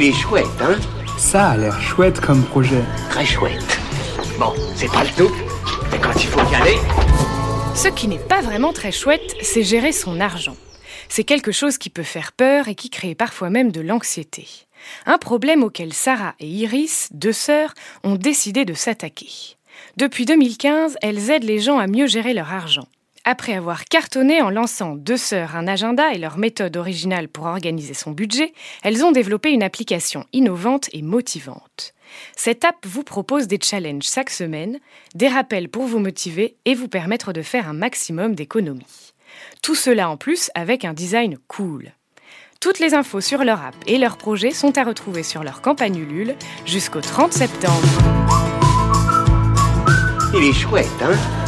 Il est chouette, hein Ça a l'air chouette comme projet. Très chouette. Bon, c'est pas le tout, mais quand il faut y aller... Ce qui n'est pas vraiment très chouette, c'est gérer son argent. C'est quelque chose qui peut faire peur et qui crée parfois même de l'anxiété. Un problème auquel Sarah et Iris, deux sœurs, ont décidé de s'attaquer. Depuis 2015, elles aident les gens à mieux gérer leur argent. Après avoir cartonné en lançant deux sœurs un agenda et leur méthode originale pour organiser son budget, elles ont développé une application innovante et motivante. Cette app vous propose des challenges chaque semaine, des rappels pour vous motiver et vous permettre de faire un maximum d'économies. Tout cela en plus avec un design cool. Toutes les infos sur leur app et leur projet sont à retrouver sur leur campagne Ulule jusqu'au 30 septembre. Il est chouette, hein?